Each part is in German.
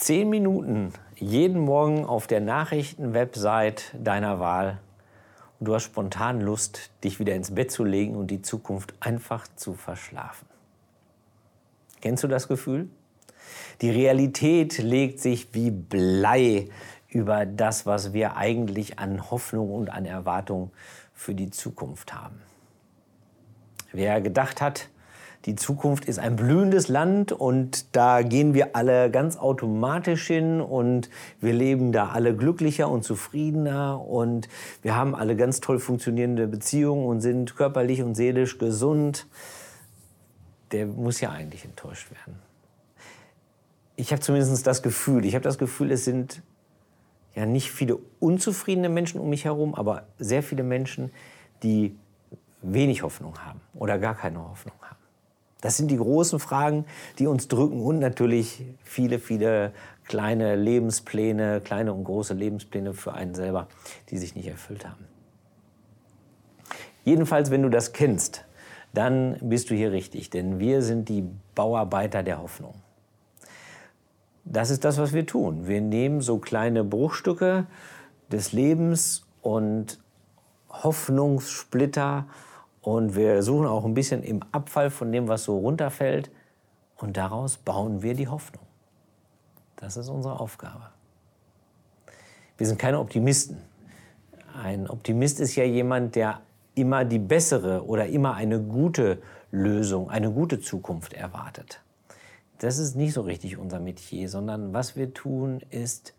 Zehn Minuten jeden Morgen auf der Nachrichtenwebsite deiner Wahl und du hast spontan Lust, dich wieder ins Bett zu legen und die Zukunft einfach zu verschlafen. Kennst du das Gefühl? Die Realität legt sich wie Blei über das, was wir eigentlich an Hoffnung und an Erwartung für die Zukunft haben. Wer gedacht hat, die Zukunft ist ein blühendes Land und da gehen wir alle ganz automatisch hin und wir leben da alle glücklicher und zufriedener und wir haben alle ganz toll funktionierende Beziehungen und sind körperlich und seelisch gesund. Der muss ja eigentlich enttäuscht werden. Ich habe zumindest das Gefühl, ich habe das Gefühl, es sind ja nicht viele unzufriedene Menschen um mich herum, aber sehr viele Menschen, die wenig Hoffnung haben oder gar keine Hoffnung haben. Das sind die großen Fragen, die uns drücken und natürlich viele, viele kleine Lebenspläne, kleine und große Lebenspläne für einen selber, die sich nicht erfüllt haben. Jedenfalls, wenn du das kennst, dann bist du hier richtig, denn wir sind die Bauarbeiter der Hoffnung. Das ist das, was wir tun. Wir nehmen so kleine Bruchstücke des Lebens und Hoffnungssplitter und wir suchen auch ein bisschen im Abfall von dem, was so runterfällt. Und daraus bauen wir die Hoffnung. Das ist unsere Aufgabe. Wir sind keine Optimisten. Ein Optimist ist ja jemand, der immer die bessere oder immer eine gute Lösung, eine gute Zukunft erwartet. Das ist nicht so richtig unser Metier, sondern was wir tun ist,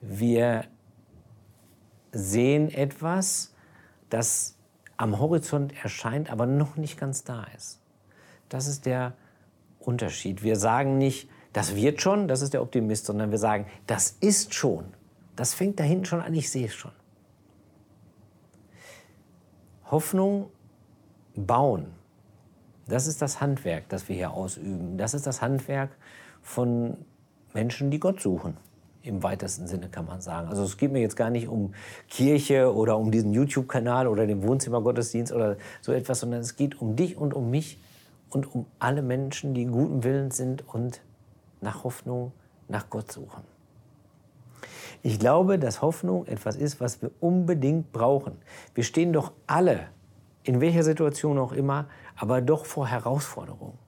wir sehen etwas, das am Horizont erscheint, aber noch nicht ganz da ist. Das ist der Unterschied. Wir sagen nicht, das wird schon, das ist der Optimist, sondern wir sagen, das ist schon. Das fängt da hinten schon an, ich sehe es schon. Hoffnung bauen, das ist das Handwerk, das wir hier ausüben. Das ist das Handwerk von Menschen, die Gott suchen im weitesten Sinne kann man sagen. Also es geht mir jetzt gar nicht um Kirche oder um diesen YouTube-Kanal oder den Wohnzimmergottesdienst oder so etwas, sondern es geht um dich und um mich und um alle Menschen, die guten Willens sind und nach Hoffnung, nach Gott suchen. Ich glaube, dass Hoffnung etwas ist, was wir unbedingt brauchen. Wir stehen doch alle, in welcher Situation auch immer, aber doch vor Herausforderungen.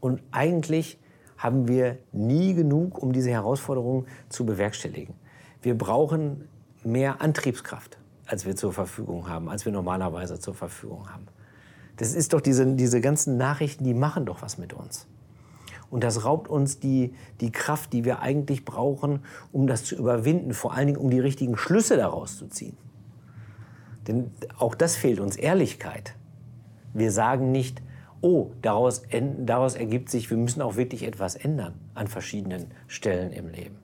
Und eigentlich haben wir nie genug, um diese Herausforderungen zu bewerkstelligen. Wir brauchen mehr Antriebskraft, als wir zur Verfügung haben, als wir normalerweise zur Verfügung haben. Das ist doch diese, diese ganzen Nachrichten, die machen doch was mit uns. Und das raubt uns die, die Kraft, die wir eigentlich brauchen, um das zu überwinden, vor allen Dingen um die richtigen Schlüsse daraus zu ziehen. Denn auch das fehlt uns, Ehrlichkeit. Wir sagen nicht, oh, daraus, daraus ergibt sich, wir müssen auch wirklich etwas ändern an verschiedenen Stellen im Leben.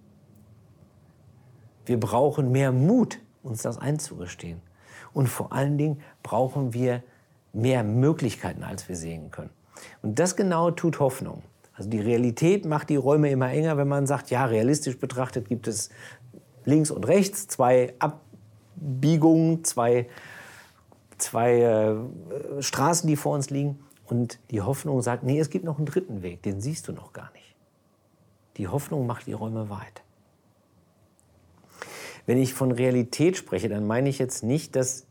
Wir brauchen mehr Mut, uns das einzugestehen. Und vor allen Dingen brauchen wir mehr Möglichkeiten, als wir sehen können. Und das genau tut Hoffnung. Also die Realität macht die Räume immer enger, wenn man sagt, ja, realistisch betrachtet gibt es links und rechts zwei Abbiegungen, zwei, zwei äh, Straßen, die vor uns liegen. Und die Hoffnung sagt, nee, es gibt noch einen dritten Weg, den siehst du noch gar nicht. Die Hoffnung macht die Räume weit. Wenn ich von Realität spreche, dann meine ich jetzt nicht, dass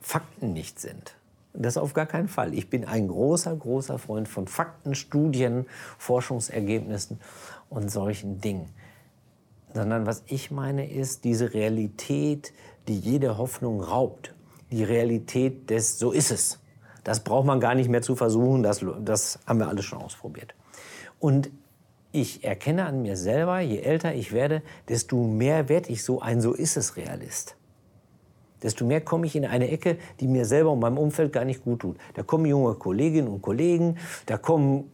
Fakten nicht sind. Das auf gar keinen Fall. Ich bin ein großer, großer Freund von Fakten, Studien, Forschungsergebnissen und solchen Dingen. Sondern was ich meine ist diese Realität, die jede Hoffnung raubt. Die Realität des So ist es. Das braucht man gar nicht mehr zu versuchen, das, das haben wir alles schon ausprobiert. Und ich erkenne an mir selber, je älter ich werde, desto mehr werde ich so ein So ist es Realist. Desto mehr komme ich in eine Ecke, die mir selber und meinem Umfeld gar nicht gut tut. Da kommen junge Kolleginnen und Kollegen, da kommen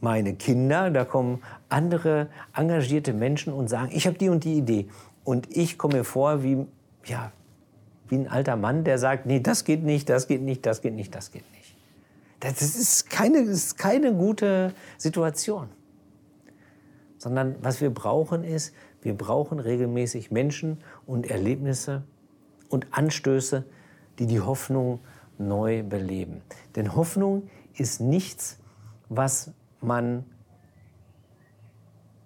meine Kinder, da kommen andere engagierte Menschen und sagen, ich habe die und die Idee. Und ich komme mir vor wie, ja, wie ein alter Mann, der sagt, nee, das geht nicht, das geht nicht, das geht nicht, das geht nicht. Das ist keine, ist keine gute Situation. Sondern was wir brauchen ist, wir brauchen regelmäßig Menschen und Erlebnisse und Anstöße, die die Hoffnung neu beleben. Denn Hoffnung ist nichts, was man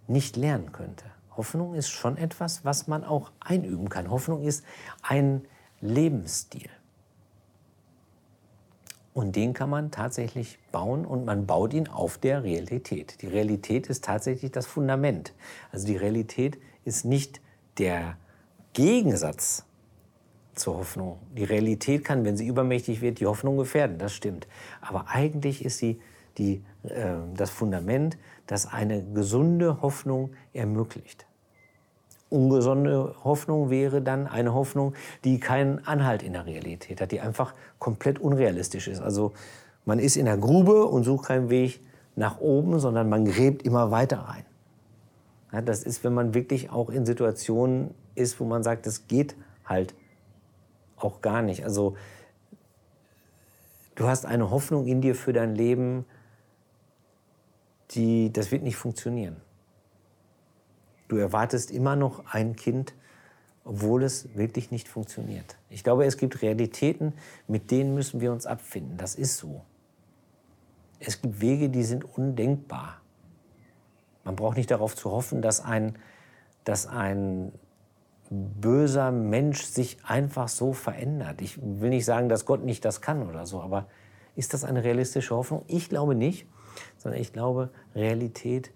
nicht lernen könnte. Hoffnung ist schon etwas, was man auch einüben kann. Hoffnung ist ein Lebensstil. Und den kann man tatsächlich bauen und man baut ihn auf der Realität. Die Realität ist tatsächlich das Fundament. Also die Realität ist nicht der Gegensatz zur Hoffnung. Die Realität kann, wenn sie übermächtig wird, die Hoffnung gefährden, das stimmt. Aber eigentlich ist sie die, äh, das Fundament, das eine gesunde Hoffnung ermöglicht. Ungesunde Hoffnung wäre dann eine Hoffnung, die keinen Anhalt in der Realität hat, die einfach komplett unrealistisch ist. Also man ist in der Grube und sucht keinen Weg nach oben, sondern man gräbt immer weiter rein. Ja, das ist, wenn man wirklich auch in Situationen ist, wo man sagt, das geht halt auch gar nicht. Also du hast eine Hoffnung in dir für dein Leben, die, das wird nicht funktionieren. Du erwartest immer noch ein Kind, obwohl es wirklich nicht funktioniert. Ich glaube, es gibt Realitäten, mit denen müssen wir uns abfinden. Das ist so. Es gibt Wege, die sind undenkbar. Man braucht nicht darauf zu hoffen, dass ein, dass ein böser Mensch sich einfach so verändert. Ich will nicht sagen, dass Gott nicht das kann oder so, aber ist das eine realistische Hoffnung? Ich glaube nicht, sondern ich glaube, Realität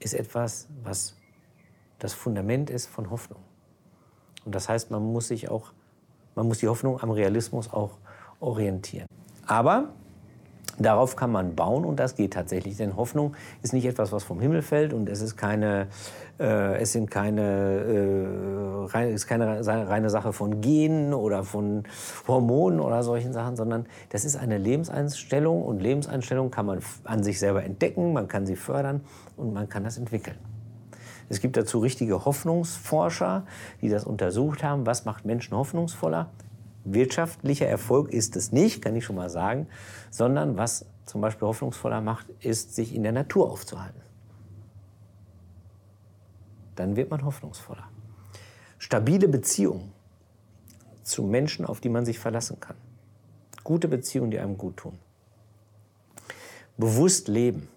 ist etwas, was das Fundament ist von Hoffnung. Und das heißt, man muss sich auch, man muss die Hoffnung am Realismus auch orientieren. Aber Darauf kann man bauen und das geht tatsächlich. Denn Hoffnung ist nicht etwas, was vom Himmel fällt und es ist keine, äh, es sind keine, äh, rein, ist keine reine Sache von Genen oder von Hormonen oder solchen Sachen, sondern das ist eine Lebenseinstellung und Lebenseinstellung kann man an sich selber entdecken, man kann sie fördern und man kann das entwickeln. Es gibt dazu richtige Hoffnungsforscher, die das untersucht haben, was macht Menschen hoffnungsvoller. Wirtschaftlicher Erfolg ist es nicht, kann ich schon mal sagen, sondern was zum Beispiel hoffnungsvoller macht, ist, sich in der Natur aufzuhalten. Dann wird man hoffnungsvoller. Stabile Beziehungen zu Menschen, auf die man sich verlassen kann. Gute Beziehungen, die einem gut tun. Bewusst leben.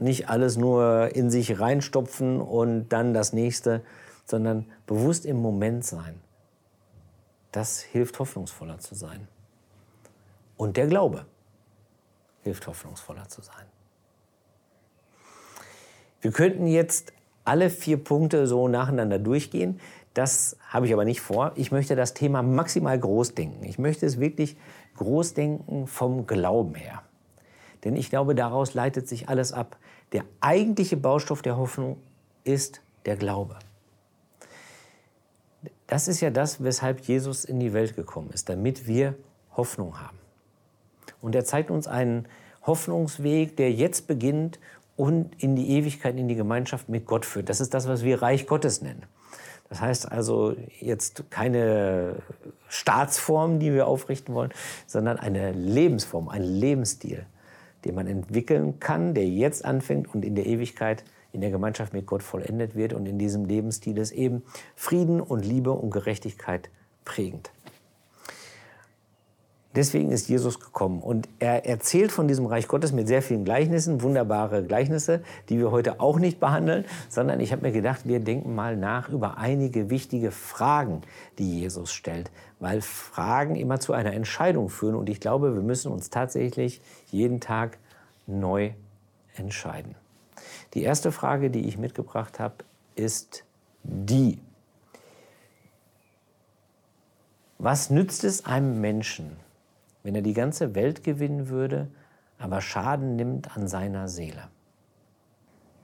Nicht alles nur in sich reinstopfen und dann das nächste, sondern bewusst im Moment sein das hilft hoffnungsvoller zu sein. Und der Glaube hilft hoffnungsvoller zu sein. Wir könnten jetzt alle vier Punkte so nacheinander durchgehen. Das habe ich aber nicht vor. Ich möchte das Thema maximal groß denken. Ich möchte es wirklich groß denken vom Glauben her. Denn ich glaube, daraus leitet sich alles ab. Der eigentliche Baustoff der Hoffnung ist der Glaube. Das ist ja das, weshalb Jesus in die Welt gekommen ist, damit wir Hoffnung haben. Und er zeigt uns einen Hoffnungsweg, der jetzt beginnt und in die Ewigkeit, in die Gemeinschaft mit Gott führt. Das ist das, was wir Reich Gottes nennen. Das heißt also jetzt keine Staatsform, die wir aufrichten wollen, sondern eine Lebensform, ein Lebensstil, den man entwickeln kann, der jetzt anfängt und in der Ewigkeit in der Gemeinschaft mit Gott vollendet wird und in diesem Lebensstil ist eben Frieden und Liebe und Gerechtigkeit prägend. Deswegen ist Jesus gekommen und er erzählt von diesem Reich Gottes mit sehr vielen Gleichnissen, wunderbare Gleichnisse, die wir heute auch nicht behandeln, sondern ich habe mir gedacht, wir denken mal nach über einige wichtige Fragen, die Jesus stellt, weil Fragen immer zu einer Entscheidung führen und ich glaube, wir müssen uns tatsächlich jeden Tag neu entscheiden. Die erste Frage, die ich mitgebracht habe, ist die. Was nützt es einem Menschen, wenn er die ganze Welt gewinnen würde, aber Schaden nimmt an seiner Seele?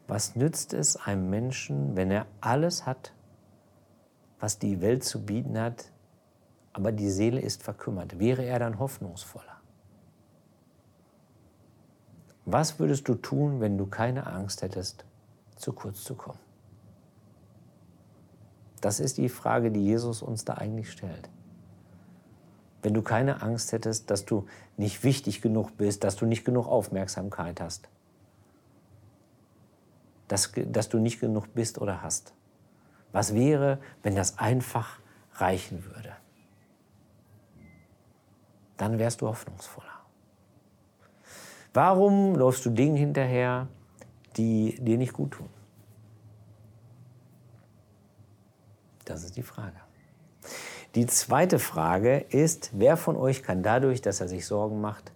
Was nützt es einem Menschen, wenn er alles hat, was die Welt zu bieten hat, aber die Seele ist verkümmert? Wäre er dann hoffnungsvoller? Was würdest du tun, wenn du keine Angst hättest, zu kurz zu kommen? Das ist die Frage, die Jesus uns da eigentlich stellt. Wenn du keine Angst hättest, dass du nicht wichtig genug bist, dass du nicht genug Aufmerksamkeit hast, dass, dass du nicht genug bist oder hast. Was wäre, wenn das einfach reichen würde? Dann wärst du hoffnungsvoller. Warum läufst du Dingen hinterher, die dir nicht gut tun? Das ist die Frage. Die zweite Frage ist, wer von euch kann dadurch, dass er sich Sorgen macht,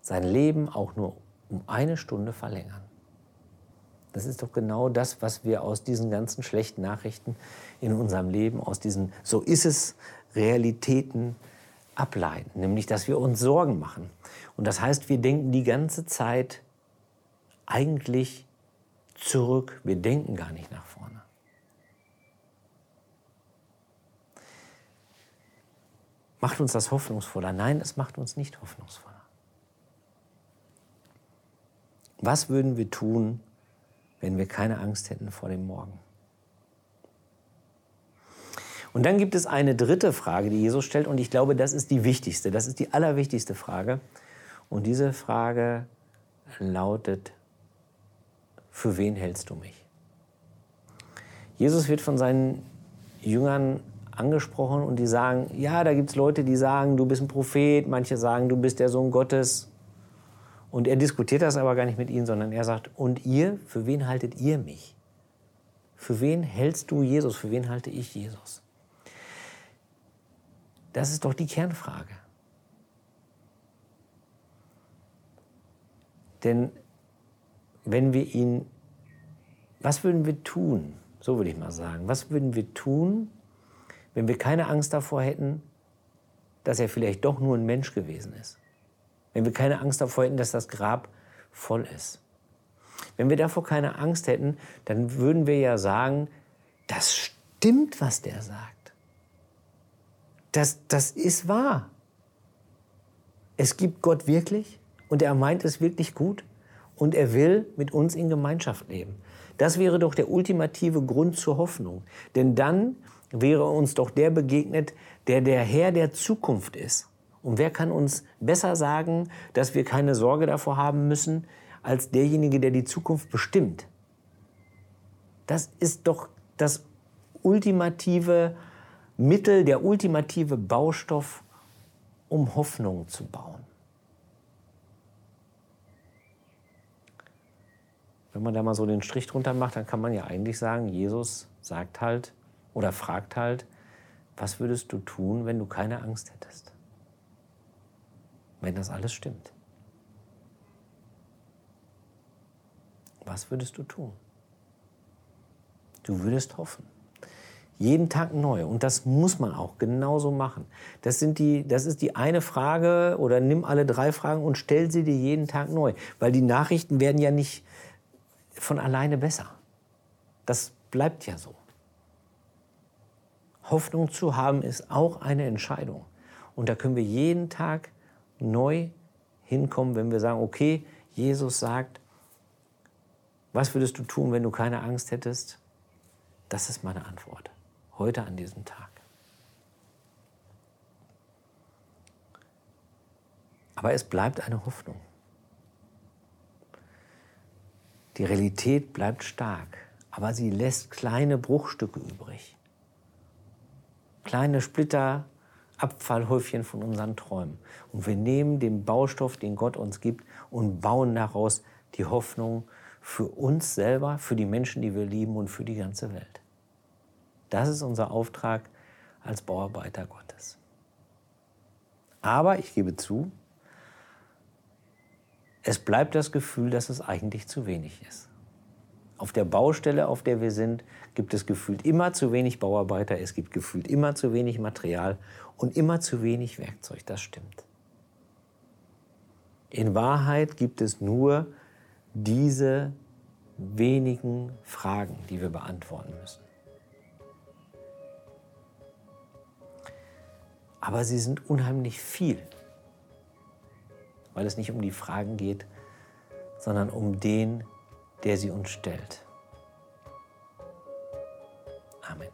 sein Leben auch nur um eine Stunde verlängern? Das ist doch genau das, was wir aus diesen ganzen schlechten Nachrichten in unserem Leben, aus diesen So ist es Realitäten ableiten, nämlich dass wir uns Sorgen machen. Und das heißt, wir denken die ganze Zeit eigentlich zurück, wir denken gar nicht nach vorne. Macht uns das hoffnungsvoller? Nein, es macht uns nicht hoffnungsvoller. Was würden wir tun, wenn wir keine Angst hätten vor dem Morgen? Und dann gibt es eine dritte Frage, die Jesus stellt, und ich glaube, das ist die wichtigste, das ist die allerwichtigste Frage. Und diese Frage lautet, für wen hältst du mich? Jesus wird von seinen Jüngern angesprochen und die sagen, ja, da gibt es Leute, die sagen, du bist ein Prophet, manche sagen, du bist der Sohn Gottes. Und er diskutiert das aber gar nicht mit ihnen, sondern er sagt, und ihr, für wen haltet ihr mich? Für wen hältst du Jesus? Für wen halte ich Jesus? Das ist doch die Kernfrage. Denn wenn wir ihn, was würden wir tun? So würde ich mal sagen. Was würden wir tun, wenn wir keine Angst davor hätten, dass er vielleicht doch nur ein Mensch gewesen ist. Wenn wir keine Angst davor hätten, dass das Grab voll ist. Wenn wir davor keine Angst hätten, dann würden wir ja sagen, das stimmt, was der sagt. Das, das ist wahr. Es gibt Gott wirklich und er meint es wirklich gut und er will mit uns in Gemeinschaft leben. Das wäre doch der ultimative Grund zur Hoffnung. Denn dann wäre uns doch der begegnet, der der Herr der Zukunft ist. Und wer kann uns besser sagen, dass wir keine Sorge davor haben müssen, als derjenige, der die Zukunft bestimmt? Das ist doch das ultimative Mittel, der ultimative Baustoff, um Hoffnung zu bauen. Wenn man da mal so den Strich drunter macht, dann kann man ja eigentlich sagen, Jesus sagt halt, oder fragt halt, was würdest du tun, wenn du keine Angst hättest? Wenn das alles stimmt. Was würdest du tun? Du würdest hoffen. Jeden Tag neu. Und das muss man auch genauso machen. Das, sind die, das ist die eine Frage oder nimm alle drei Fragen und stell sie dir jeden Tag neu. Weil die Nachrichten werden ja nicht von alleine besser. Das bleibt ja so. Hoffnung zu haben ist auch eine Entscheidung. Und da können wir jeden Tag neu hinkommen, wenn wir sagen, okay, Jesus sagt, was würdest du tun, wenn du keine Angst hättest? Das ist meine Antwort. Heute an diesem Tag. Aber es bleibt eine Hoffnung. Die Realität bleibt stark, aber sie lässt kleine Bruchstücke übrig kleine Splitter, Abfallhäufchen von unseren Träumen. Und wir nehmen den Baustoff, den Gott uns gibt, und bauen daraus die Hoffnung für uns selber, für die Menschen, die wir lieben und für die ganze Welt. Das ist unser Auftrag als Bauarbeiter Gottes. Aber ich gebe zu, es bleibt das Gefühl, dass es eigentlich zu wenig ist. Auf der Baustelle, auf der wir sind, gibt es gefühlt immer zu wenig Bauarbeiter, es gibt gefühlt immer zu wenig Material und immer zu wenig Werkzeug. Das stimmt. In Wahrheit gibt es nur diese wenigen Fragen, die wir beantworten müssen. Aber sie sind unheimlich viel, weil es nicht um die Fragen geht, sondern um den, der sie uns stellt. Amen.